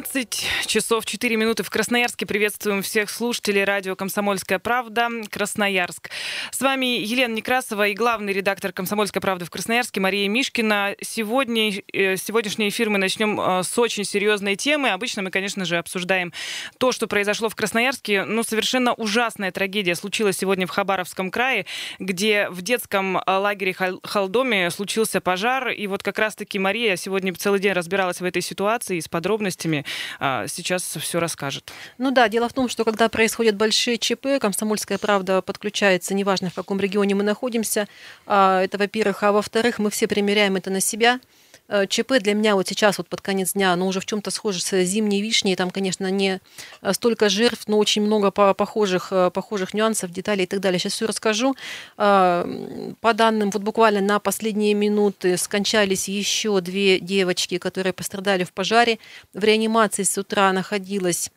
12 часов 4 минуты в Красноярске. Приветствуем всех слушателей радио «Комсомольская правда» Красноярск. С вами Елена Некрасова и главный редактор «Комсомольской правды» в Красноярске Мария Мишкина. Сегодня, э, сегодняшний эфир мы начнем э, с очень серьезной темы. Обычно мы, конечно же, обсуждаем то, что произошло в Красноярске. Ну, совершенно ужасная трагедия случилась сегодня в Хабаровском крае, где в детском э, лагере Халдоме случился пожар. И вот как раз-таки Мария сегодня целый день разбиралась в этой ситуации с подробностями. А, сейчас все расскажет. Ну да, дело в том, что когда происходят большие ЧП, комсомольская правда подключается, неважно в каком регионе мы находимся. А, это, во-первых. А во-вторых, мы все примеряем это на себя. Э, ЧП для меня вот сейчас, вот под конец дня, оно уже в чем-то схоже с зимней вишней. Там, конечно, не э, столько жертв, но очень много похожих, э, похожих нюансов, деталей и так далее. Сейчас все расскажу. По данным, вот буквально на последние минуты скончались еще две девочки, которые пострадали в пожаре. В реанимации с утра находилось,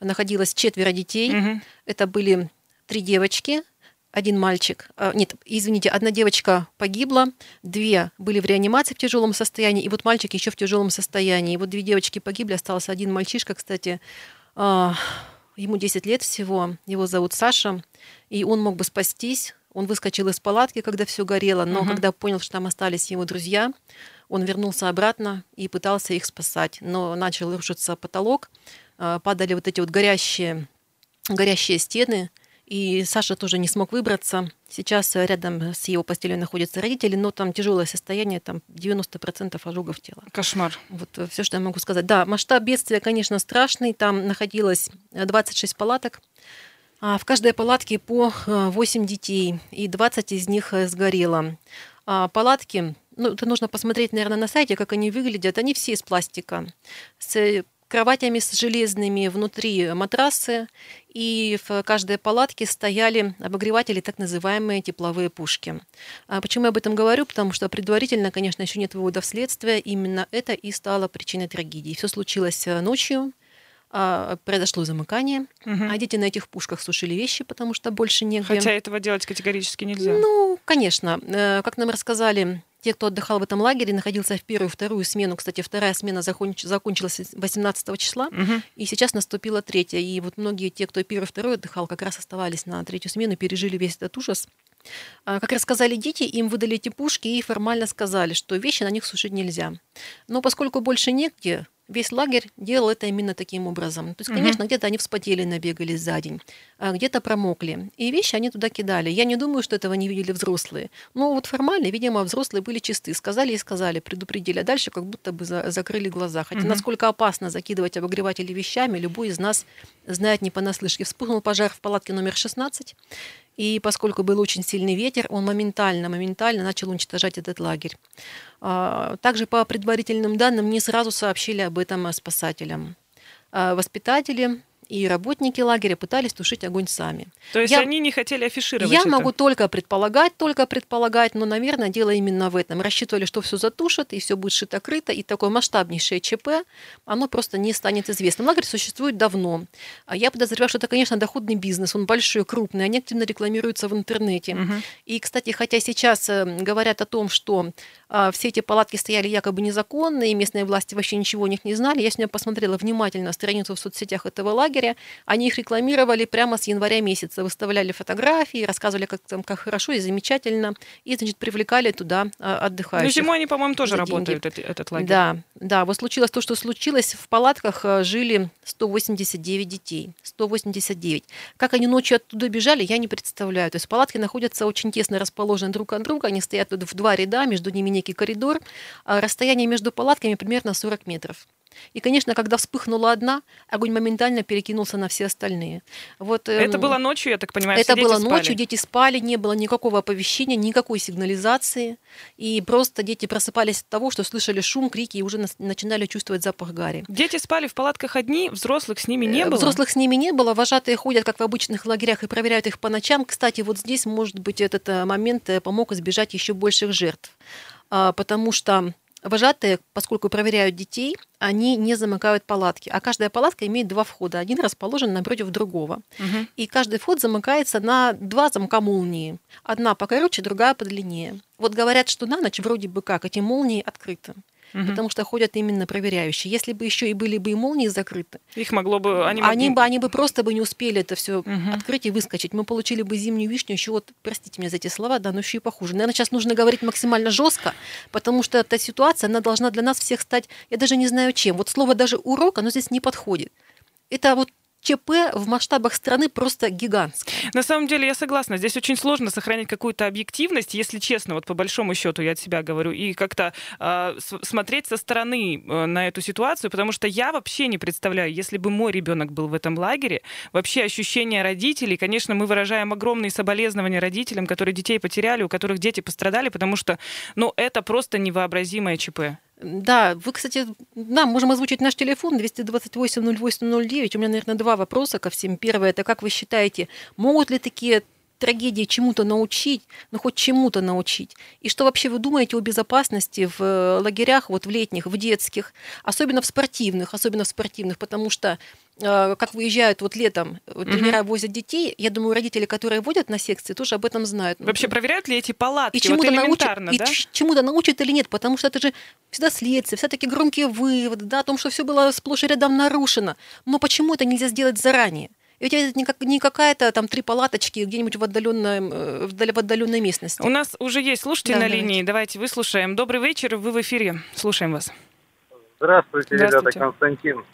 находилось четверо детей. Угу. Это были три девочки – один мальчик, э, нет, извините, одна девочка погибла, две были в реанимации в тяжелом состоянии, и вот мальчик еще в тяжелом состоянии. И вот две девочки погибли, остался один мальчишка, кстати, э, ему 10 лет всего, его зовут Саша, и он мог бы спастись. Он выскочил из палатки, когда все горело, но угу. когда понял, что там остались его друзья, он вернулся обратно и пытался их спасать. Но начал рушиться потолок, э, падали вот эти вот горящие, горящие стены, и Саша тоже не смог выбраться. Сейчас рядом с его постелью находятся родители, но там тяжелое состояние, там 90% ожогов тела. Кошмар. Вот э, все, что я могу сказать. Да, масштаб бедствия, конечно, страшный. Там находилось 26 палаток. А в каждой палатке по 8 э, детей, и 20 из них э, сгорело. А палатки, ну, это нужно посмотреть, наверное, на сайте, как они выглядят. Они все из пластика, с кроватями с железными, внутри матрасы, и в каждой палатке стояли обогреватели, так называемые тепловые пушки. А почему я об этом говорю? Потому что предварительно, конечно, еще нет выводов следствия. Именно это и стало причиной трагедии. Все случилось э, ночью, а, произошло замыкание, угу. а дети на этих пушках сушили вещи, потому что больше негде. Хотя этого делать категорически нельзя. Ну, конечно. Э, как нам рассказали те, кто отдыхал в этом лагере, находился в первую и вторую смену. Кстати, вторая смена закончилась 18 числа, угу. и сейчас наступила третья. И вот многие те, кто первый и второй отдыхал, как раз оставались на третью смену, пережили весь этот ужас. А, как рассказали дети, им выдали эти пушки и формально сказали, что вещи на них сушить нельзя. Но поскольку больше негде, Весь лагерь делал это именно таким образом. То есть, конечно, угу. где-то они вспотели, набегали за день, а где-то промокли. И вещи они туда кидали. Я не думаю, что этого не видели взрослые. Но вот формально, видимо, взрослые были чисты. Сказали и сказали, предупредили. А дальше как будто бы за закрыли глаза. Хотя угу. насколько опасно закидывать обогреватели вещами, любой из нас знает не понаслышке. Вспыхнул пожар в палатке номер 16. И поскольку был очень сильный ветер, он моментально, моментально начал уничтожать этот лагерь. А, также по предварительным данным не сразу сообщили об этом спасателям. А, воспитатели и работники лагеря пытались тушить огонь сами. То есть я, они не хотели афишировать Я это? могу только предполагать, только предполагать, но, наверное, дело именно в этом. Рассчитывали, что все затушат, и все будет шито-крыто, и такое масштабнейшее ЧП, оно просто не станет известным. Лагерь существует давно. А я подозреваю, что это, конечно, доходный бизнес, он большой, крупный, они активно рекламируются в интернете. Угу. И, кстати, хотя сейчас э, говорят о том, что а, все эти палатки стояли якобы незаконно, и местные власти вообще ничего о них не знали, я сегодня посмотрела внимательно страницу в соцсетях этого лагеря, лагеря. Они их рекламировали прямо с января месяца, выставляли фотографии, рассказывали, как там как хорошо и замечательно, и, значит, привлекали туда а, отдыхающих. Ну, зимой они, по-моему, тоже работают, этот, этот лагерь. Да, да. Вот случилось то, что случилось. В палатках а, жили 189 детей. 189. Как они ночью оттуда бежали, я не представляю. То есть палатки находятся очень тесно расположены друг от друга, они стоят тут в два ряда, между ними некий коридор. А расстояние между палатками примерно 40 метров. И, конечно, когда вспыхнула одна, огонь моментально перекинулся на все остальные. Вот, эм, это было ночью, я так понимаю, Это было спали. ночью, дети спали, не было никакого оповещения, никакой сигнализации. И просто дети просыпались от того, что слышали шум, крики и уже начинали чувствовать запах гари. Дети спали в палатках одни, взрослых с ними не э, было? Взрослых с ними не было. Вожатые ходят, как в обычных лагерях, и проверяют их по ночам. Кстати, вот здесь, может быть, этот э, момент э, помог избежать еще больших жертв. А, потому что Вожатые, поскольку проверяют детей, они не замыкают палатки. А каждая палатка имеет два входа. Один расположен напротив другого. Угу. И каждый вход замыкается на два замка молнии. Одна покороче, другая подлиннее. Вот говорят, что на ночь вроде бы как эти молнии открыты. Угу. потому что ходят именно проверяющие. Если бы еще и были бы и молнии закрыты, их могло бы, они, они бы, они бы просто бы не успели это все угу. открыть и выскочить. Мы получили бы зимнюю вишню еще вот, простите меня за эти слова, да, но еще и похуже. Наверное, сейчас нужно говорить максимально жестко, потому что эта ситуация, она должна для нас всех стать, я даже не знаю чем. Вот слово даже урок, оно здесь не подходит. Это вот ЧП в масштабах страны просто гигантское. На самом деле я согласна. Здесь очень сложно сохранить какую-то объективность, если честно, вот по большому счету я от себя говорю, и как-то э, смотреть со стороны э, на эту ситуацию, потому что я вообще не представляю, если бы мой ребенок был в этом лагере, вообще ощущения родителей, конечно, мы выражаем огромные соболезнования родителям, которые детей потеряли, у которых дети пострадали, потому что, ну, это просто невообразимое ЧП. Да, вы, кстати, да, можем озвучить наш телефон 228-08-09. У меня, наверное, два вопроса ко всем. Первое, это как вы считаете, могут ли такие трагедии чему-то научить, ну хоть чему-то научить. И что вообще вы думаете о безопасности в э, лагерях, вот в летних, в детских, особенно в спортивных, особенно в спортивных, потому что э, как выезжают вот летом, вот, тренера угу. возят детей, я думаю, родители, которые водят на секции, тоже об этом знают. Вообще проверяют ли эти палатки? И чему-то вот научат, да? и чему-то научат или нет, потому что это же всегда следствие, всегда такие громкие выводы, да, о том, что все было сплошь и рядом нарушено. Но почему это нельзя сделать заранее? Ведь это не, как, не какая-то там три палаточки где-нибудь в, отдаленной, э, в отдаленной местности. У нас уже есть слушатель да, на давайте. линии. Давайте выслушаем. Добрый вечер, вы в эфире. Слушаем вас. Здравствуйте, Здравствуйте. ребята, Константин.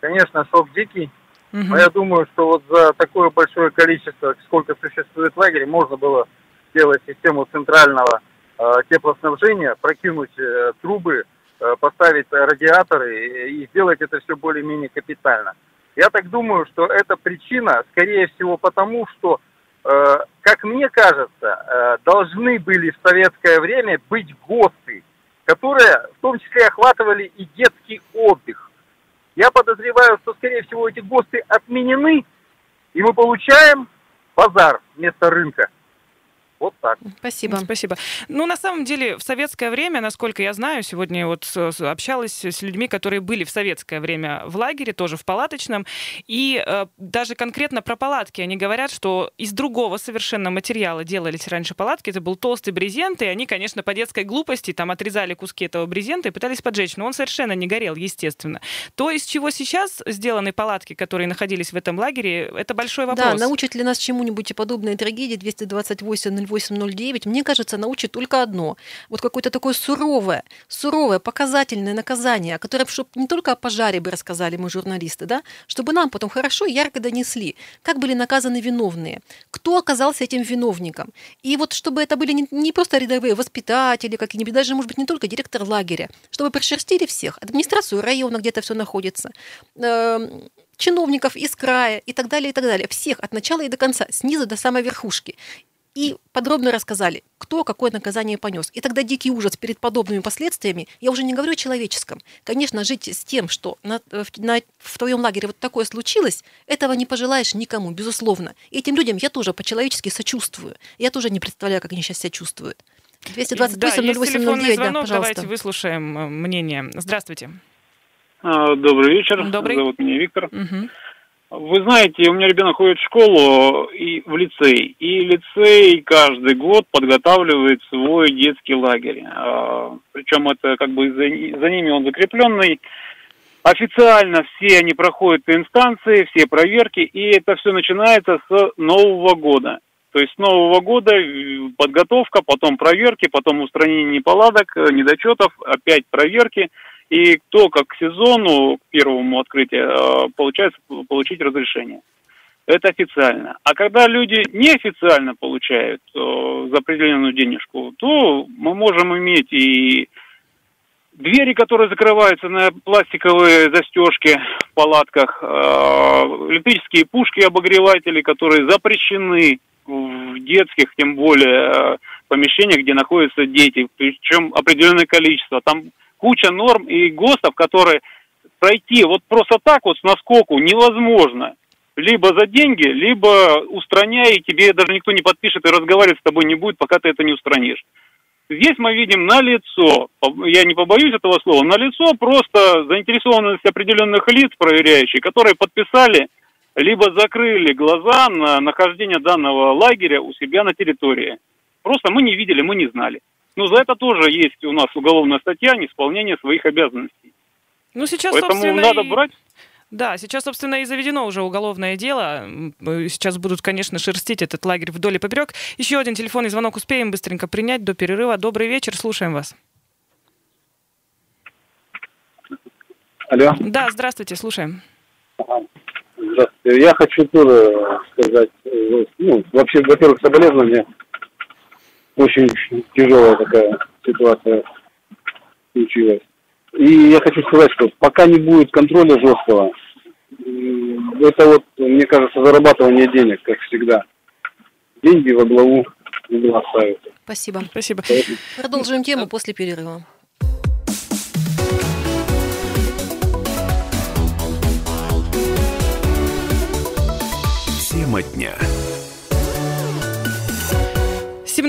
Конечно, шок дикий. Угу. Но я думаю, что вот за такое большое количество, сколько существует лагерей, можно было сделать систему центрального э, теплоснабжения, прокинуть э, трубы, э, поставить радиаторы и, и сделать это все более-менее капитально. Я так думаю, что эта причина, скорее всего, потому что, э, как мне кажется, э, должны были в советское время быть ГОСТы, которые в том числе охватывали и детский отдых. Я подозреваю, что, скорее всего, эти ГОСТы отменены, и мы получаем базар вместо рынка. Вот так. Спасибо. Спасибо. Ну, на самом деле, в советское время, насколько я знаю, сегодня вот общалась с людьми, которые были в советское время в лагере, тоже в палаточном, и э, даже конкретно про палатки они говорят, что из другого совершенно материала делались раньше палатки, это был толстый брезент, и они, конечно, по детской глупости там отрезали куски этого брезента и пытались поджечь, но он совершенно не горел, естественно. То, из чего сейчас сделаны палатки, которые находились в этом лагере, это большой вопрос. Да, научат ли нас чему-нибудь подобные трагедии 228 0809, мне кажется, научит только одно. Вот какое-то такое суровое, суровое, показательное наказание, которое, чтобы не только о пожаре бы рассказали мы, журналисты, да, чтобы нам потом хорошо и ярко донесли, как были наказаны виновные, кто оказался этим виновником. И вот чтобы это были не, не просто рядовые воспитатели какие-нибудь, даже, может быть, не только директор лагеря, чтобы прошерстили всех, администрацию района, где-то все находится, эм, чиновников из края и так далее, и так далее. Всех от начала и до конца, снизу до самой верхушки и подробно рассказали, кто какое наказание понес. И тогда дикий ужас перед подобными последствиями, я уже не говорю о человеческом. Конечно, жить с тем, что на, на, в твоем лагере вот такое случилось, этого не пожелаешь никому, безусловно. И этим людям я тоже по-человечески сочувствую. Я тоже не представляю, как они сейчас себя чувствуют. 228 да, 08 звонок, да, давайте выслушаем э, мнение. Здравствуйте. А, добрый вечер. Добрый. Зовут меня Виктор. Угу. Вы знаете, у меня ребенок ходит в школу и в лицей, и лицей каждый год подготавливает свой детский лагерь. А, причем это как бы за, за ними он закрепленный. Официально все они проходят инстанции, все проверки, и это все начинается с Нового года. То есть с Нового года подготовка, потом проверки, потом устранение неполадок, недочетов, опять проверки – и кто как к сезону, к первому открытию, э, получается получить разрешение. Это официально. А когда люди неофициально получают э, за определенную денежку, то мы можем иметь и двери, которые закрываются на пластиковые застежки в палатках, э, электрические пушки, обогреватели, которые запрещены в детских, тем более, помещениях, где находятся дети, причем определенное количество. Там куча норм и ГОСТов, которые пройти вот просто так вот с наскоку невозможно. Либо за деньги, либо устраняй, и тебе даже никто не подпишет и разговаривать с тобой не будет, пока ты это не устранишь. Здесь мы видим на лицо, я не побоюсь этого слова, на лицо просто заинтересованность определенных лиц проверяющих, которые подписали, либо закрыли глаза на нахождение данного лагеря у себя на территории. Просто мы не видели, мы не знали. Но за это тоже есть у нас уголовная статья неисполнение своих обязанностей. Ну, сейчас, Поэтому надо брать да, сейчас, собственно, и заведено уже уголовное дело. Сейчас будут, конечно, шерстить этот лагерь вдоль и поперек. Еще один телефонный звонок успеем быстренько принять до перерыва. Добрый вечер, слушаем вас. Алло. Да, здравствуйте, слушаем. Здравствуйте. Я хочу тоже сказать, э, ну, вообще, во-первых, соболезнования. Очень тяжелая такая ситуация случилась. И я хочу сказать, что пока не будет контроля жесткого, это вот, мне кажется, зарабатывание денег, как всегда. Деньги во главу угла ставят. Спасибо. Спасибо. Продолжим тему после перерыва. Тема дня.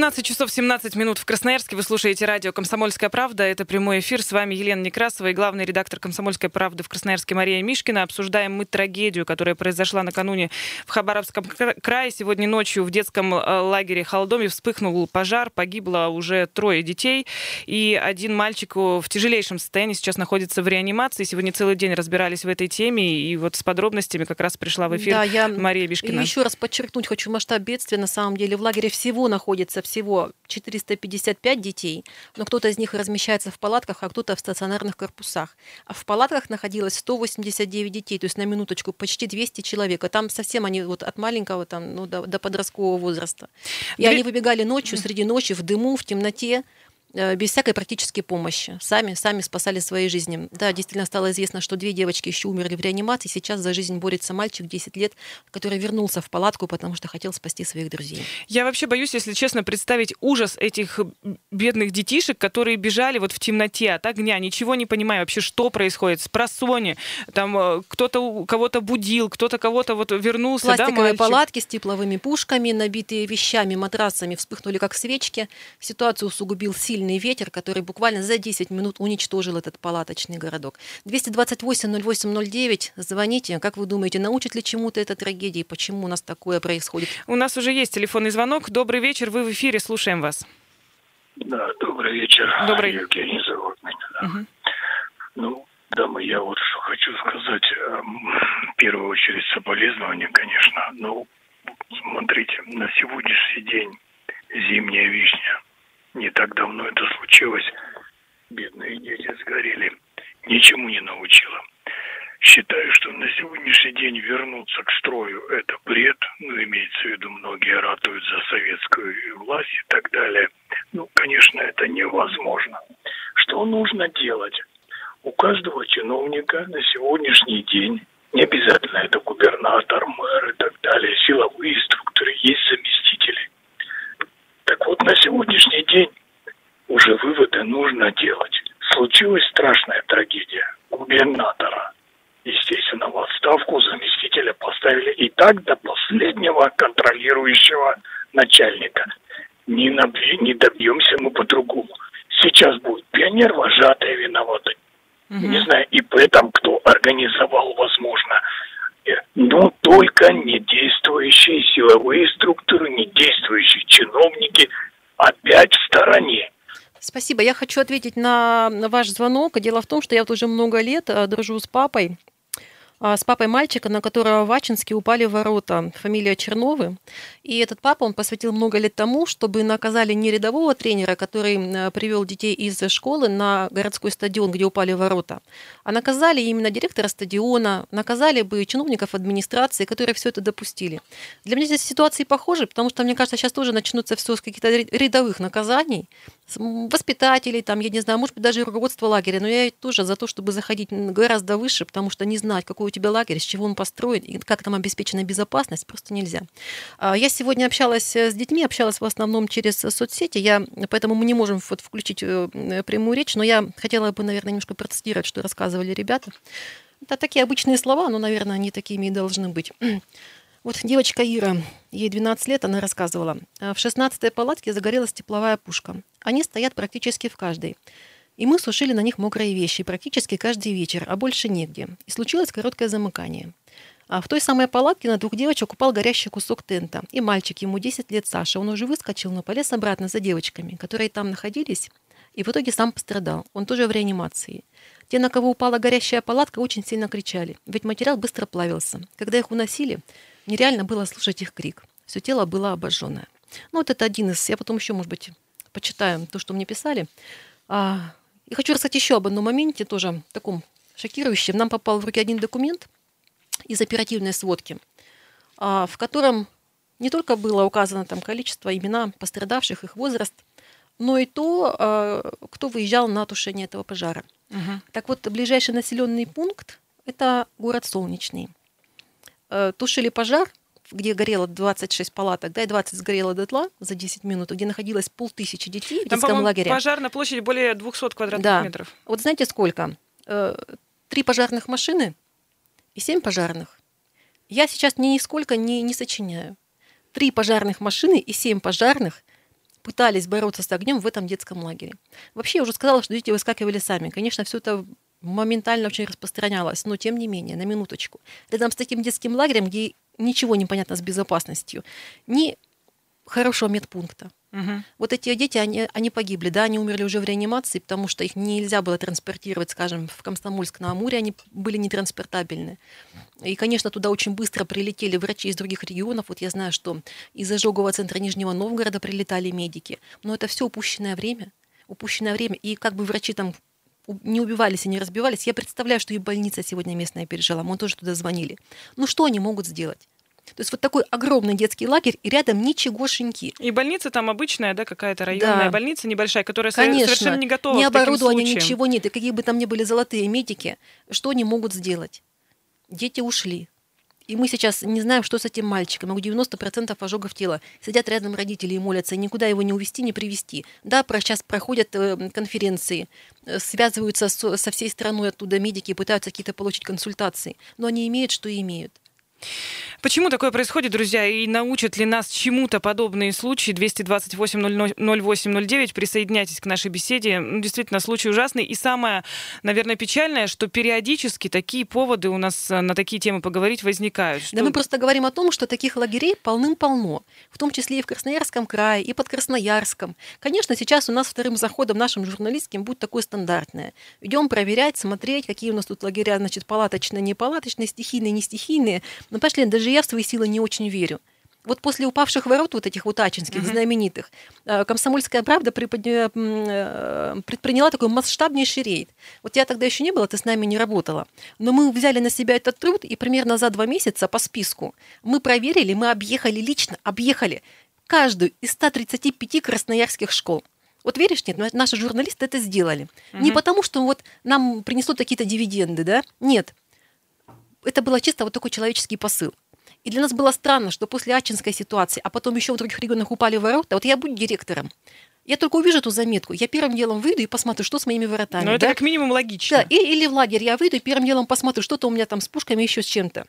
17 часов 17 минут в Красноярске. Вы слушаете радио «Комсомольская правда». Это прямой эфир. С вами Елена Некрасова и главный редактор «Комсомольской правды» в Красноярске Мария Мишкина. Обсуждаем мы трагедию, которая произошла накануне в Хабаровском крае. Сегодня ночью в детском э, лагере Холдоме вспыхнул пожар. Погибло уже трое детей. И один мальчик в тяжелейшем состоянии сейчас находится в реанимации. Сегодня целый день разбирались в этой теме. И вот с подробностями как раз пришла в эфир да, я Мария Мишкина. Еще раз подчеркнуть хочу масштаб бедствия. На самом деле в лагере всего находится всего 455 детей, но кто-то из них размещается в палатках, а кто-то в стационарных корпусах. А в палатках находилось 189 детей, то есть на минуточку почти 200 человек. А там совсем они вот от маленького там, ну, до, до подросткового возраста. И Две... они выбегали ночью, среди ночи, в дыму, в темноте, без всякой практической помощи. Сами, сами спасали свои жизни. Да, действительно стало известно, что две девочки еще умерли в реанимации. Сейчас за жизнь борется мальчик 10 лет, который вернулся в палатку, потому что хотел спасти своих друзей. Я вообще боюсь, если честно, представить ужас этих бедных детишек, которые бежали вот в темноте от огня, ничего не понимая вообще, что происходит. С просони, там э, кто-то кого-то будил, кто-то кого-то вот вернулся. Пластиковые да, палатки с тепловыми пушками, набитые вещами, матрасами, вспыхнули как свечки. Ситуацию усугубил сильный сильный ветер, который буквально за 10 минут уничтожил этот палаточный городок. 228-08-09, звоните. Как вы думаете, научит ли чему-то эта трагедия? Почему у нас такое происходит? У нас уже есть телефонный звонок. Добрый вечер, вы в эфире, слушаем вас. Да, добрый вечер. Добрый. Евгений зовут меня. Да. Угу. Ну, дамы, я вот что хочу сказать. Эм, в первую очередь соболезнования, конечно. Ну, смотрите, на сегодняшний день зимняя вишня не так давно это случилось. Бедные дети сгорели. Ничему не научила. Считаю, что на сегодняшний день вернуться к строю – это бред. Ну, имеется в виду, многие ратуют за советскую власть и так далее. Ну, конечно, это невозможно. Что нужно делать? У каждого чиновника на сегодняшний день, не обязательно это губернатор, мэр и так далее, силовые структуры, есть заместители – так вот, на сегодняшний день уже выводы нужно делать. Случилась страшная трагедия. Губернатора, естественно, в отставку заместителя поставили и так до последнего контролирующего начальника. Не, набь... не добьемся мы по-другому. Сейчас будет пионер вожатый виноватый. Угу. Не знаю, и поэтому кто организовал, возможно, но только не действующие силовые структуры, не действующие чиновники опять в стороне. Спасибо. Я хочу ответить на ваш звонок. Дело в том, что я вот уже много лет э, дружу с папой с папой мальчика, на которого в Ачинске упали ворота, фамилия Черновы. И этот папа, он посвятил много лет тому, чтобы наказали не рядового тренера, который э, привел детей из школы на городской стадион, где упали ворота, а наказали именно директора стадиона, наказали бы чиновников администрации, которые все это допустили. Для меня здесь ситуации похожи, потому что, мне кажется, сейчас тоже начнутся все с каких-то рядовых наказаний, воспитателей, там, я не знаю, может быть, даже руководство лагеря, но я тоже за то, чтобы заходить гораздо выше, потому что не знать, какой у тебя лагерь, с чего он построен и как там обеспечена безопасность, просто нельзя. А, я сегодня общалась с детьми, общалась в основном через соцсети, я, поэтому мы не можем вот включить э, прямую речь, но я хотела бы, наверное, немножко процитировать, что рассказывали ребята. Это такие обычные слова, но, наверное, они такими и должны быть. Вот девочка Ира, ей 12 лет, она рассказывала. В 16-й палатке загорелась тепловая пушка. Они стоят практически в каждой. И мы сушили на них мокрые вещи практически каждый вечер, а больше негде. И случилось короткое замыкание. А в той самой палатке на двух девочек упал горящий кусок тента. И мальчик, ему 10 лет, Саша, он уже выскочил, но полез обратно за девочками, которые там находились, и в итоге сам пострадал. Он тоже в реанимации. Те, на кого упала горящая палатка, очень сильно кричали, ведь материал быстро плавился. Когда их уносили, нереально было слушать их крик. Все тело было обожженное. Ну, вот это один из... Я потом еще, может быть, почитаю то, что мне писали. А, и хочу рассказать еще об одном моменте, тоже таком шокирующем. Нам попал в руки один документ из оперативной сводки, а, в котором не только было указано там количество, имена пострадавших, их возраст, но и то, а, кто выезжал на тушение этого пожара. Угу. Так вот, ближайший населенный пункт – это город Солнечный. Э, тушили пожар где горело 26 палаток, да, и 20 сгорело дотла за 10 минут, где находилось полтысячи детей в Там, детском лагере. пожар на площади более 200 квадратных да. метров. Вот знаете сколько? Э, три пожарных машины и семь пожарных. Я сейчас ни нисколько не, не сочиняю. Три пожарных машины и семь пожарных пытались бороться с огнем в этом детском лагере. Вообще, я уже сказала, что дети выскакивали сами. Конечно, все это моментально очень распространялось, но тем не менее, на минуточку. Рядом с таким детским лагерем, где ничего не понятно с безопасностью, ни хорошего медпункта. Угу. Вот эти дети, они, они погибли, да, они умерли уже в реанимации, потому что их нельзя было транспортировать, скажем, в Комсомольск на Амуре, они были нетранспортабельны. И, конечно, туда очень быстро прилетели врачи из других регионов. Вот я знаю, что из ожогового центра Нижнего Новгорода прилетали медики. Но это все упущенное время. Упущенное время. И как бы врачи там не убивались и не разбивались. Я представляю, что и больница сегодня местная пережила. Мы тоже туда звонили. Ну что они могут сделать? То есть вот такой огромный детский лагерь, и рядом ничегошеньки. И больница там обычная, да, какая-то районная да. больница небольшая, которая Конечно. совершенно не готова Не оборудования, ничего нет. И какие бы там ни были золотые медики, что они могут сделать? Дети ушли. И мы сейчас не знаем, что с этим мальчиком. У 90% ожогов тела. Сидят рядом родители и молятся, никуда его не увести, не привести. Да, про, сейчас проходят э, конференции, э, связываются со всей страной оттуда медики, пытаются какие-то получить консультации. Но они имеют, что имеют. Почему такое происходит, друзья, и научат ли нас чему-то подобные случаи? 228-08-09, присоединяйтесь к нашей беседе. Ну, действительно, случай ужасный. И самое, наверное, печальное, что периодически такие поводы у нас э, на такие темы поговорить возникают. Что... Да мы просто говорим о том, что таких лагерей полным-полно, в том числе и в Красноярском крае, и под Красноярском. Конечно, сейчас у нас вторым заходом нашим журналистским будет такое стандартное. Идем проверять, смотреть, какие у нас тут лагеря, значит, палаточные, не палаточные, стихийные, не стихийные. Но пошли, даже я в свои силы не очень верю. Вот после упавших ворот, вот этих вот ачинских, uh-huh. знаменитых, э, «Комсомольская правда» э, предприняла такой масштабнейший рейд. Вот я тогда еще не была, ты с нами не работала. Но мы взяли на себя этот труд, и примерно за два месяца по списку мы проверили, мы объехали лично, объехали каждую из 135 красноярских школ. Вот веришь, нет, наши журналисты это сделали. Uh-huh. Не потому, что вот нам принесут какие-то дивиденды, да? Нет. Это было чисто вот такой человеческий посыл. И для нас было странно, что после Ачинской ситуации, а потом еще в других регионах упали ворота, вот я буду директором, я только увижу эту заметку, я первым делом выйду и посмотрю, что с моими воротами. Ну, это да? как минимум логично. Да, и, или в лагерь я выйду и первым делом посмотрю, что-то у меня там с пушками, еще с чем-то.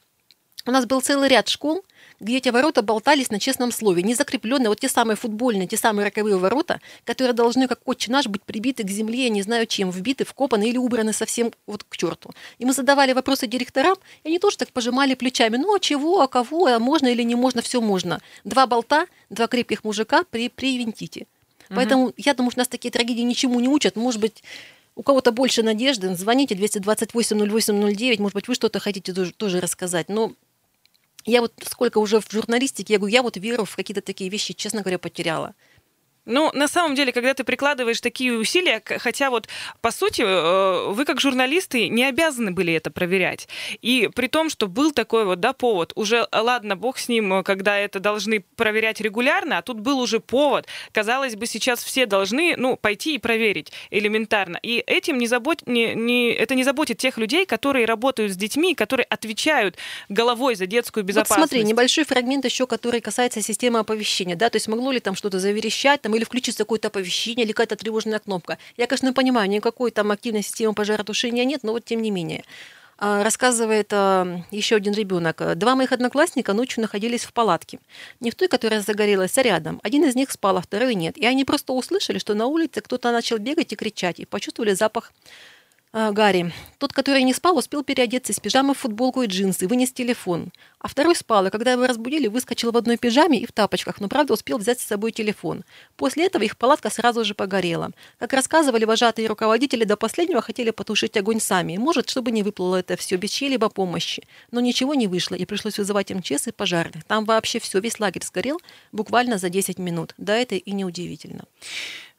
У нас был целый ряд школ, где эти ворота болтались на честном слове, не закрепленные, вот те самые футбольные, те самые роковые ворота, которые должны, как отче наш, быть прибиты к земле, я не знаю чем, вбиты, вкопаны или убраны совсем вот к черту. И мы задавали вопросы директорам, и они тоже так пожимали плечами, ну а чего, а кого, а можно или не можно, все можно. Два болта, два крепких мужика при, привинтите. Угу. Поэтому я думаю, что нас такие трагедии ничему не учат. Может быть, у кого-то больше надежды, звоните 228 08 09, может быть, вы что-то хотите тоже, тоже рассказать. Но я вот сколько уже в журналистике, я говорю, я вот веру в какие-то такие вещи, честно говоря, потеряла. Ну, на самом деле, когда ты прикладываешь такие усилия, хотя вот, по сути, э, вы как журналисты не обязаны были это проверять. И при том, что был такой вот, да, повод, уже, ладно, бог с ним, когда это должны проверять регулярно, а тут был уже повод. Казалось бы, сейчас все должны, ну, пойти и проверить элементарно. И этим не забот... не, не... это не заботит тех людей, которые работают с детьми, которые отвечают головой за детскую безопасность. Вот смотри, небольшой фрагмент еще, который касается системы оповещения, да, то есть могло ли там что-то заверещать, там, или включится какое-то оповещение, или какая-то тревожная кнопка. Я, конечно, понимаю, никакой там активной системы пожаротушения нет, но вот тем не менее. А, рассказывает а, еще один ребенок. Два моих одноклассника ночью находились в палатке. Не в той, которая загорелась, а рядом. Один из них спал, а второй нет. И они просто услышали, что на улице кто-то начал бегать и кричать, и почувствовали запах Гарри. Тот, который не спал, успел переодеться из пижамы в футболку и джинсы, вынес телефон. А второй спал, и когда его разбудили, выскочил в одной пижаме и в тапочках, но, правда, успел взять с собой телефон. После этого их палатка сразу же погорела. Как рассказывали вожатые руководители, до последнего хотели потушить огонь сами. Может, чтобы не выплыло это все без чьей-либо помощи. Но ничего не вышло, и пришлось вызывать МЧС и пожарных. Там вообще все, весь лагерь сгорел буквально за 10 минут. Да, это и неудивительно.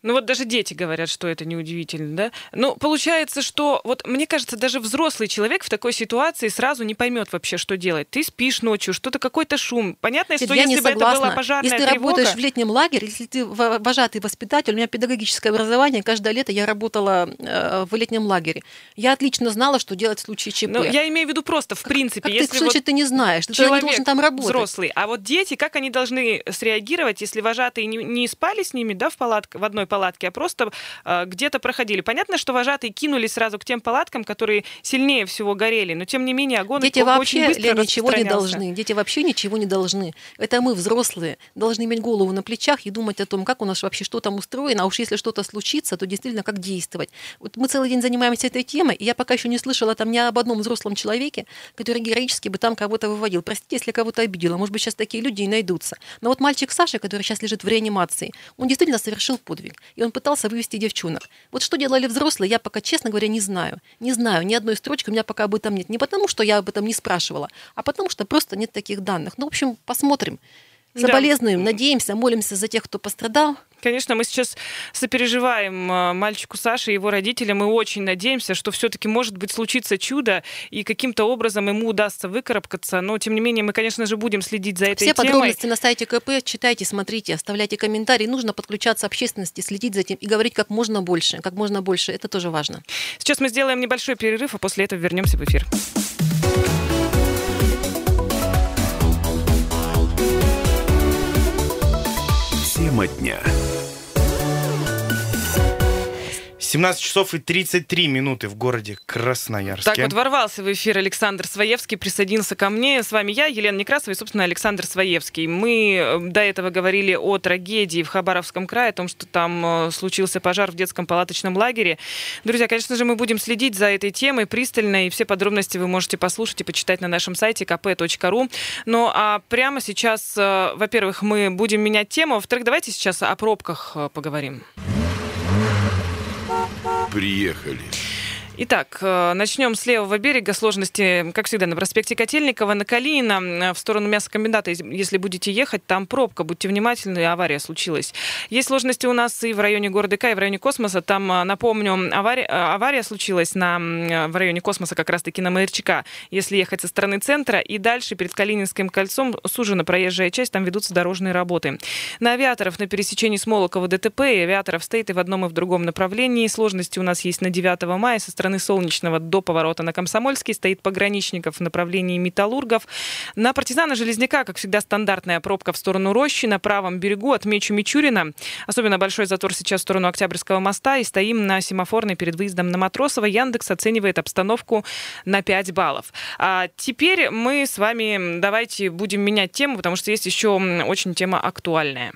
Ну вот даже дети говорят, что это неудивительно, да? Ну, получается, что вот мне кажется, даже взрослый человек в такой ситуации сразу не поймет вообще, что делать. Ты спишь ночью, что-то какой-то шум. Понятно, Нет, что я если бы это была пожарная Если ты тревога... работаешь в летнем лагере, если ты вожатый воспитатель, у меня педагогическое образование, каждое лето я работала э, в летнем лагере. Я отлично знала, что делать в случае ЧП. Ну, я имею в виду просто, в принципе, как ты, если значит, вот ты не знаешь? Ты тогда не человек должен там работать. взрослый, а вот дети, как они должны среагировать, если вожатые не, не спали с ними, да, в палатке, в одной палатке, а просто э, где-то проходили. Понятно, что вожатые кинулись сразу к тем палаткам, которые сильнее всего горели, но тем не менее огонь Дети очень вообще быстро Лен, ничего не должны. Дети вообще ничего не должны. Это мы, взрослые, должны иметь голову на плечах и думать о том, как у нас вообще что там устроено, а уж если что-то случится, то действительно как действовать. Вот мы целый день занимаемся этой темой, и я пока еще не слышала там ни об одном взрослом человеке, который героически бы там кого-то выводил. Простите, если кого-то обидела, может быть, сейчас такие люди и найдутся. Но вот мальчик Саша, который сейчас лежит в реанимации, он действительно совершил подвиг, и он пытался вывести девчонок. Вот что делали взрослые, я пока, честно говоря, не знаю. Не знаю, ни одной строчки у меня пока об этом нет. Не потому, что я об этом не спрашивала, а потому, что просто нет таких данных. Ну, в общем, посмотрим. Да. Соболезнуем, надеемся, молимся за тех, кто пострадал. Конечно, мы сейчас сопереживаем э, мальчику Саше и его родителям. Мы очень надеемся, что все-таки, может быть, случится чудо, и каким-то образом ему удастся выкарабкаться. Но, тем не менее, мы, конечно же, будем следить за этой Все темой. подробности на сайте КП. Читайте, смотрите, оставляйте комментарии. Нужно подключаться общественности, следить за этим и говорить как можно больше. Как можно больше. Это тоже важно. Сейчас мы сделаем небольшой перерыв, а после этого вернемся в эфир. Тема дня. 17 часов и 33 минуты в городе Красноярске. Так вот, ворвался в эфир Александр Своевский, присоединился ко мне. С вами я, Елена Некрасова и, собственно, Александр Своевский. Мы э, до этого говорили о трагедии в Хабаровском крае, о том, что там э, случился пожар в детском палаточном лагере. Друзья, конечно же, мы будем следить за этой темой пристально, и все подробности вы можете послушать и почитать на нашем сайте kp.ru. Ну, а прямо сейчас, э, во-первых, мы будем менять тему, во-вторых, давайте сейчас о пробках э, поговорим. Приехали. Итак, э, начнем с левого берега. Сложности, как всегда, на проспекте Котельникова, на Калинина, э, в сторону мясокомбината. Если будете ехать, там пробка. Будьте внимательны, авария случилась. Есть сложности у нас и в районе города К, и в районе Космоса. Там, э, напомню, авария, авария случилась на, в районе Космоса как раз-таки на Маярчика. Если ехать со стороны центра и дальше перед Калининским кольцом сужена проезжая часть, там ведутся дорожные работы. На авиаторов на пересечении Смолокова ДТП и авиаторов стоит и в одном, и в другом направлении. Сложности у нас есть на 9 мая со стороны Солнечного до поворота на Комсомольский стоит пограничников в направлении Металлургов. На партизана Железняка, как всегда, стандартная пробка в сторону Рощи. На правом берегу отмечу Мичурина. Особенно большой затор сейчас в сторону Октябрьского моста. И стоим на семафорной перед выездом на Матросова. Яндекс оценивает обстановку на 5 баллов. А теперь мы с вами давайте будем менять тему, потому что есть еще очень тема актуальная.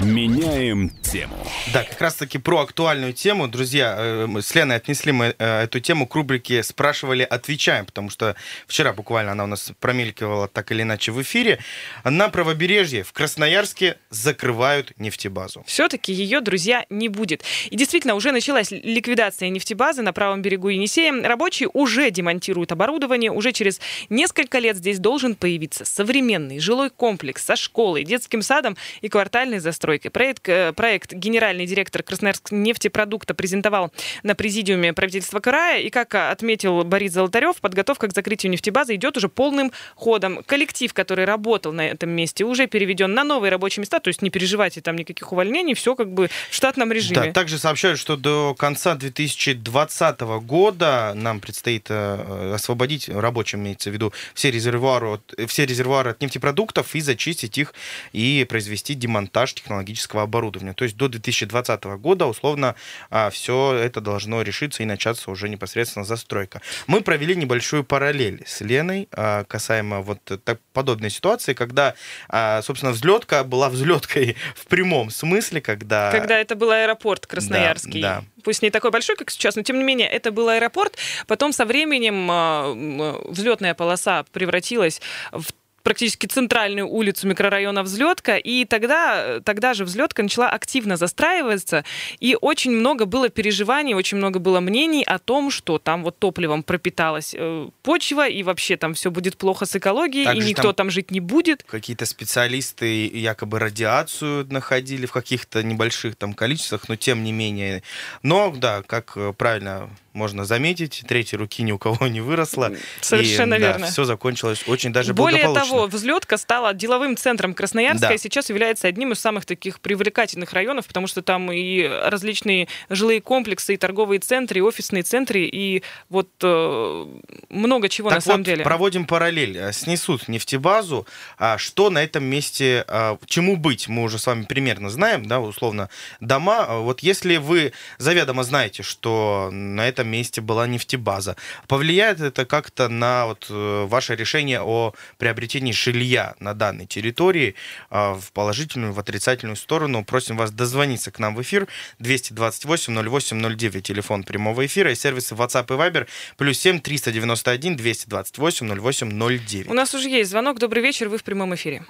Меняем тему. Да, как раз таки про актуальную тему. Друзья, э, с Леной отнесли мы э, эту тему к рубрике «Спрашивали, отвечаем», потому что вчера буквально она у нас промелькивала так или иначе в эфире. На правобережье в Красноярске закрывают нефтебазу. Все-таки ее, друзья, не будет. И действительно, уже началась ликвидация нефтебазы на правом берегу Енисея. Рабочие уже демонтируют оборудование. Уже через несколько лет здесь должен появиться современный жилой комплекс со школой, детским садом и квартальной застройкой. Проект, э, проект генеральный директор Красноярск нефтепродукта презентовал на президиуме правительства края. И, как отметил Борис Золотарев, подготовка к закрытию нефтебазы идет уже полным ходом. Коллектив, который работал на этом месте, уже переведен на новые рабочие места. То есть не переживайте, там никаких увольнений, все как бы в штатном режиме. Да, также сообщают, что до конца 2020 года нам предстоит э, освободить рабочим, имеется в виду, все резервуары, все резервуары от нефтепродуктов и зачистить их и произвести демонтаж монтаж технологического оборудования. То есть до 2020 года, условно, а, все это должно решиться и начаться уже непосредственно застройка. Мы провели небольшую параллель с Леной а, касаемо вот так, подобной ситуации, когда, а, собственно, взлетка была взлеткой в прямом смысле, когда... Когда это был аэропорт Красноярский. Да, да. Пусть не такой большой, как сейчас, но тем не менее, это был аэропорт. Потом со временем взлетная полоса превратилась в практически центральную улицу микрорайона Взлетка, и тогда, тогда же Взлетка начала активно застраиваться, и очень много было переживаний, очень много было мнений о том, что там вот топливом пропиталась э, почва, и вообще там все будет плохо с экологией, Также и никто там, там жить не будет. Какие-то специалисты якобы радиацию находили в каких-то небольших там количествах, но тем не менее. Но, да, как э, правильно можно заметить, третьей руки ни у кого не выросло. Совершенно и, верно. Да, все закончилось очень даже Более благополучно. того, взлетка стала деловым центром Красноярска да. и сейчас является одним из самых таких привлекательных районов, потому что там и различные жилые комплексы, и торговые центры, и офисные центры, и вот э, много чего так на самом вот, деле. проводим параллель. Э, снесут нефтебазу. А что на этом месте, а, чему быть, мы уже с вами примерно знаем, да, условно, дома. Вот если вы заведомо знаете, что на этом этом месте была нефтебаза. Повлияет это как-то на вот э, ваше решение о приобретении жилья на данной территории а, в положительную, в отрицательную сторону? Просим вас дозвониться к нам в эфир 228 08 09, телефон прямого эфира и сервисы WhatsApp и Viber плюс 7 391 228 08 09. У нас уже есть звонок. Добрый вечер, вы в прямом эфире.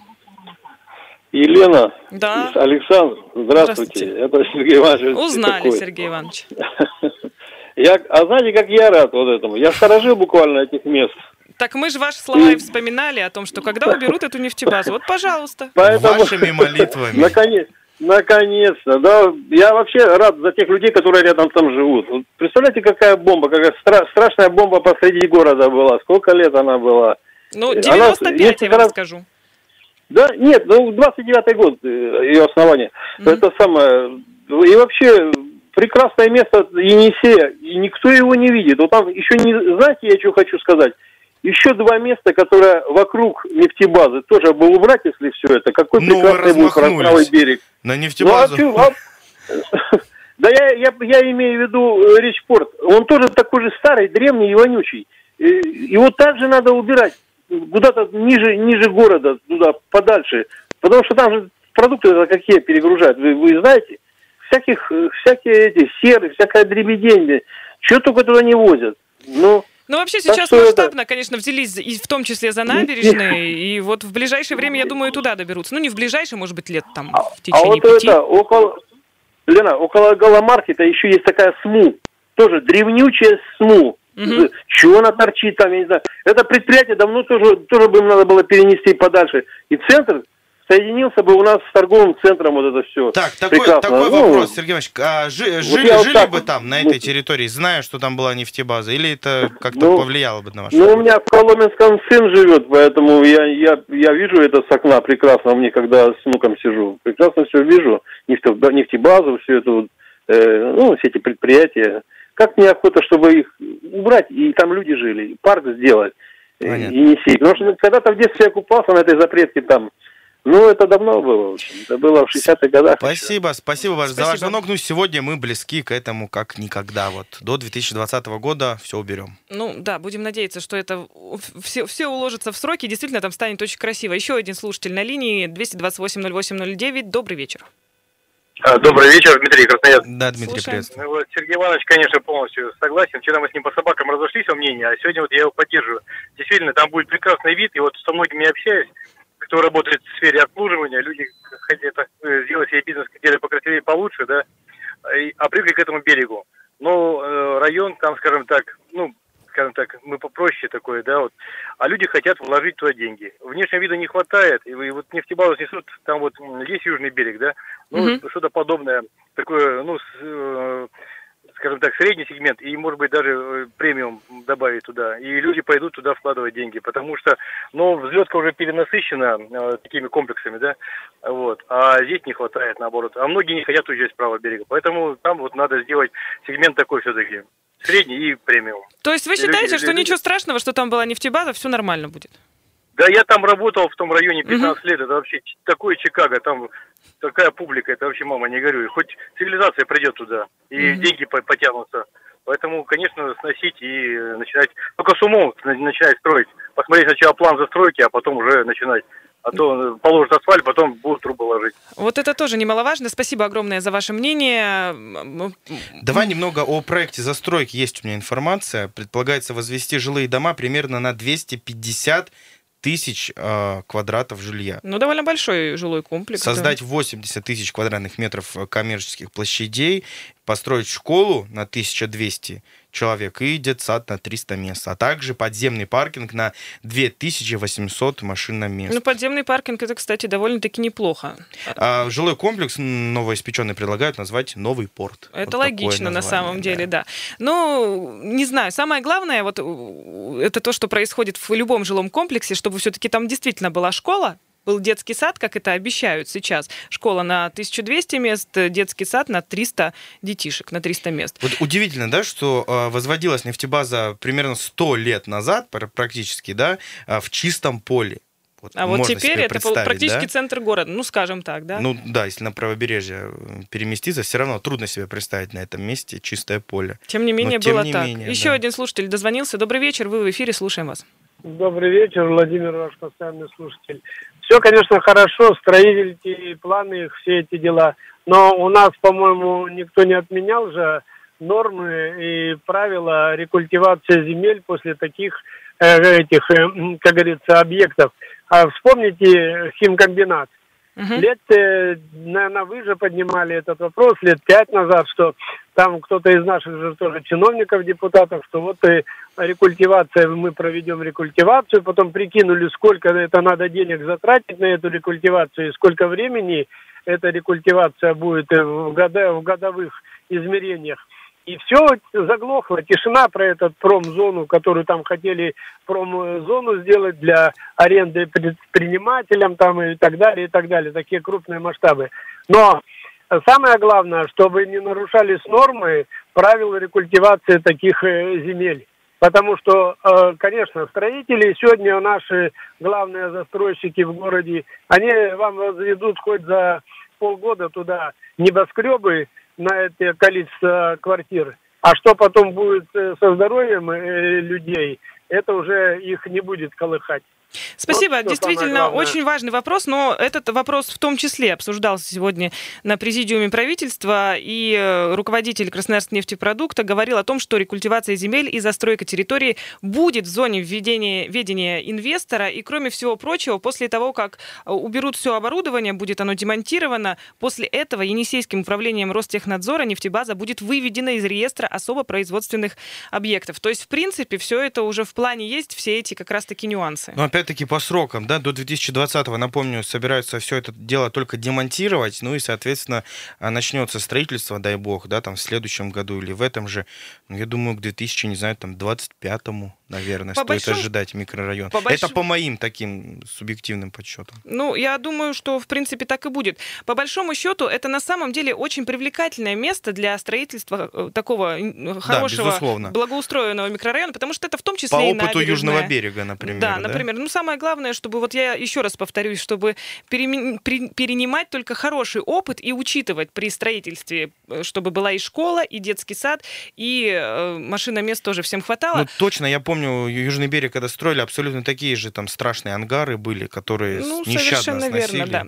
Елена, да. Александр, здравствуйте. здравствуйте. Это Сергей Иванович. Узнали, такой. Сергей Иванович. Я, а знаете, как я рад вот этому? Я сторожил буквально этих мест. Так мы же ваши слова и вспоминали о том, что когда уберут эту нефтебазу, вот, пожалуйста. Поэтому... Вашими молитвами. Наконец, наконец-то, да. Я вообще рад за тех людей, которые рядом там живут. Вот представляете, какая бомба, какая стра- страшная бомба посреди города была. Сколько лет она была? Ну, 95, она, я вам раз... скажу. Да, нет, ну, 29-й год э, ее основания. Mm-hmm. Это самое... И вообще, прекрасное место Енисея, и никто его не видит. Вот там еще не, знаете, я что хочу сказать? Еще два места, которые вокруг нефтебазы, тоже бы убрать, если все это. Какой ну, прекрасный будет правый берег. На нефтебазу. Ну, а, а, да я, я, я имею в виду э, Речпорт. Он тоже такой же старый, древний и вонючий. Его также надо убирать куда-то ниже, ниже города, туда подальше. Потому что там же продукты какие перегружают, вы, вы знаете? Всяких, э, всякие эти серы, всякое дребеденье. Чего только туда не возят. Ну, ну, вообще сейчас масштабно, это... конечно, взялись и в том числе за набережные, и вот в ближайшее время, я думаю, туда доберутся. Ну, не в ближайшее, может быть, лет там а, в течение а вот пяти. это, около, Лена, около Галамаркета еще есть такая СМУ, тоже древнючая СМУ. Угу. Чего она торчит там, я не знаю. Это предприятие давно тоже, тоже бы им надо было перенести подальше. И центр соединился бы у нас с торговым центром вот это все. Так, такой, такой ну, вопрос, Сергей Иванович. А, жи, вот жили жили так, бы там, на этой территории, зная, что там была нефтебаза, или это как-то ну, повлияло бы на ваше? Ну, у меня в Коломенском сын живет, поэтому я, я, я вижу это с окна прекрасно, мне когда с внуком сижу, прекрасно все вижу, Нефтеб, нефтебазу, все это, вот, э, ну, все эти предприятия. Как мне охота, чтобы их убрать, и там люди жили, парк сделать, Понятно. и не сеять. Потому что когда-то в детстве я купался на этой запретке там, ну, это давно было, в общем. Это было в 60-х годах. Спасибо, еще. спасибо вам за ваш звонок. Ну, сегодня мы близки к этому как никогда. Вот до 2020 года все уберем. Ну, да, будем надеяться, что это все, все уложится в сроки. Действительно, там станет очень красиво. Еще один слушатель на линии 228-08-09. Добрый вечер. А, добрый вечер, Дмитрий Красноярск. Да, Дмитрий, приветствую. Ну, вот Сергей Иванович, конечно, полностью согласен. Вчера мы с ним по собакам разошлись во мнении, а сегодня вот я его поддерживаю. Действительно, там будет прекрасный вид, и вот со многими общаюсь кто работает в сфере обслуживания, люди хотят э, сделать себе бизнес где-то покрасивее, получше, да, и, а привыкли к этому берегу. Но э, район там, скажем так, ну, скажем так, мы попроще такое, да, вот, а люди хотят вложить туда деньги. Внешнего вида не хватает, и, и вот нефтебазу снесут, там вот есть южный берег, да, ну, mm-hmm. что-то подобное, такое, ну, с, э, скажем так, средний сегмент и, может быть, даже э, премиум добавить туда. И люди пойдут туда вкладывать деньги, потому что, ну, взлетка уже перенасыщена э, такими комплексами, да, вот, а здесь не хватает, наоборот. А многие не хотят уезжать с правого берега, поэтому там вот надо сделать сегмент такой все-таки, средний и премиум. То есть вы считаете, люди, что люди... ничего страшного, что там была нефтебаза, все нормально будет? Да, я там работал в том районе 15 лет, это вообще такое Чикаго, там такая публика, это вообще, мама, не говорю. Хоть цивилизация придет туда, и деньги потянутся. Поэтому, конечно, сносить и начинать, только с умом начинать строить. Посмотреть сначала план застройки, а потом уже начинать а то положат асфальт, потом будут трубы ложить. Вот это тоже немаловажно. Спасибо огромное за ваше мнение. Давай немного о проекте застройки. Есть у меня информация. Предполагается возвести жилые дома примерно на 250 тысяч э, квадратов жилья. Ну, довольно большой жилой комплекс. Создать 80 тысяч квадратных метров коммерческих площадей, построить школу на 1200 человек и детсад на 300 мест, а также подземный паркинг на 2800 машин мест. Ну, подземный паркинг это, кстати, довольно-таки неплохо. А, жилой комплекс новоиспеченный предлагают назвать Новый порт. Это вот логично на самом деле, да. да. Ну, не знаю, самое главное вот это то, что происходит в любом жилом комплексе, чтобы все-таки там действительно была школа, был детский сад, как это обещают сейчас. Школа на 1200 мест, детский сад на 300 детишек, на 300 мест. Вот удивительно, да, что э, возводилась нефтебаза примерно 100 лет назад, практически, да, э, в чистом поле. Вот а вот теперь это практически да? центр города, ну, скажем так, да? Ну, да, если на правобережье э, переместиться, все равно трудно себе представить на этом месте чистое поле. Тем не менее, Но, было не так. Менее, Еще да. один слушатель дозвонился. Добрый вечер, вы в эфире, слушаем вас. Добрый вечер, Владимир, ваш постоянный слушатель. Все, конечно, хорошо, строительные планы, все эти дела. Но у нас, по-моему, никто не отменял же нормы и правила рекультивации земель после таких э, этих, э, как говорится, объектов. А вспомните химкомбинат. Угу. Лет, э, наверное, вы же поднимали этот вопрос лет пять назад, что там кто-то из наших же тоже чиновников, депутатов, что вот и рекультивация, мы проведем рекультивацию, потом прикинули, сколько это надо денег затратить на эту рекультивацию и сколько времени эта рекультивация будет в, года, в годовых измерениях. И все заглохло, тишина про этот промзону, которую там хотели промзону сделать для аренды предпринимателям там и так далее, и так далее, такие крупные масштабы. Но самое главное, чтобы не нарушались нормы правил рекультивации таких э, земель. Потому что, э, конечно, строители сегодня наши главные застройщики в городе, они вам возведут хоть за полгода туда небоскребы, на это количество квартир. А что потом будет э, со здоровьем э, людей, это уже их не будет колыхать. Спасибо. Вот Действительно, очень важный вопрос, но этот вопрос в том числе обсуждался сегодня на президиуме правительства, и э, руководитель Красноярск нефтепродукта говорил о том, что рекультивация земель и застройка территории будет в зоне введения, ведения инвестора, и кроме всего прочего, после того, как э, уберут все оборудование, будет оно демонтировано, после этого Енисейским управлением Ростехнадзора нефтебаза будет выведена из реестра особо производственных объектов. То есть, в принципе, все это уже в плане есть, все эти как раз-таки нюансы. Но опять опять-таки по срокам, да, до 2020-го, напомню, собираются все это дело только демонтировать, ну и, соответственно, а, начнется строительство, дай бог, да, там в следующем году или в этом же, ну, я думаю, к 2000, не знаю, там, 25-му, наверное, по стоит большому... ожидать микрорайон. По большому... Это по моим таким субъективным подсчетам. Ну, я думаю, что, в принципе, так и будет. По большому счету, это на самом деле очень привлекательное место для строительства э, такого хорошего, да, благоустроенного микрорайона, потому что это в том числе по и опыту Южного берега, например. Да, да, например. Ну, самое главное, чтобы, вот я еще раз повторюсь, чтобы перенимать только хороший опыт и учитывать при строительстве, э, чтобы была и школа, и детский сад, и э, машина мест тоже всем хватало. Ну, точно, я помню, Южный берег, когда строили, абсолютно такие же там страшные ангары были, которые ну, нещадно сносили. Верно, да.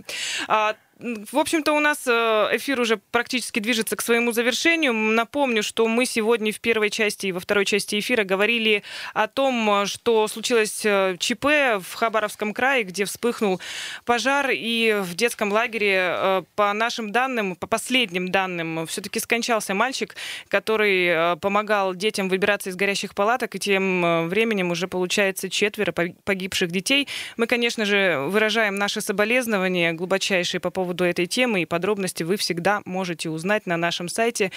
А, в общем-то, у нас э, эфир уже практически движется к своему завершению. Напомню, что мы сегодня в первой части и во второй части эфира говорили о том, что случилось э, ЧП в Хабаровском крае, где вспыхнул пожар, и в детском лагере, э, по нашим данным, по последним данным, все-таки скончался мальчик, который помогал детям выбираться из горящих палаток, и тем временем уже получается четверо погибших детей. Мы, конечно же, выражаем наши соболезнования глубочайшие по поводу поводу этой темы и подробности вы всегда можете узнать на нашем сайте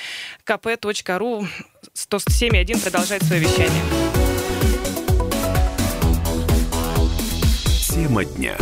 kp.ru. 107.1 продолжает свое вещание. Тема дня.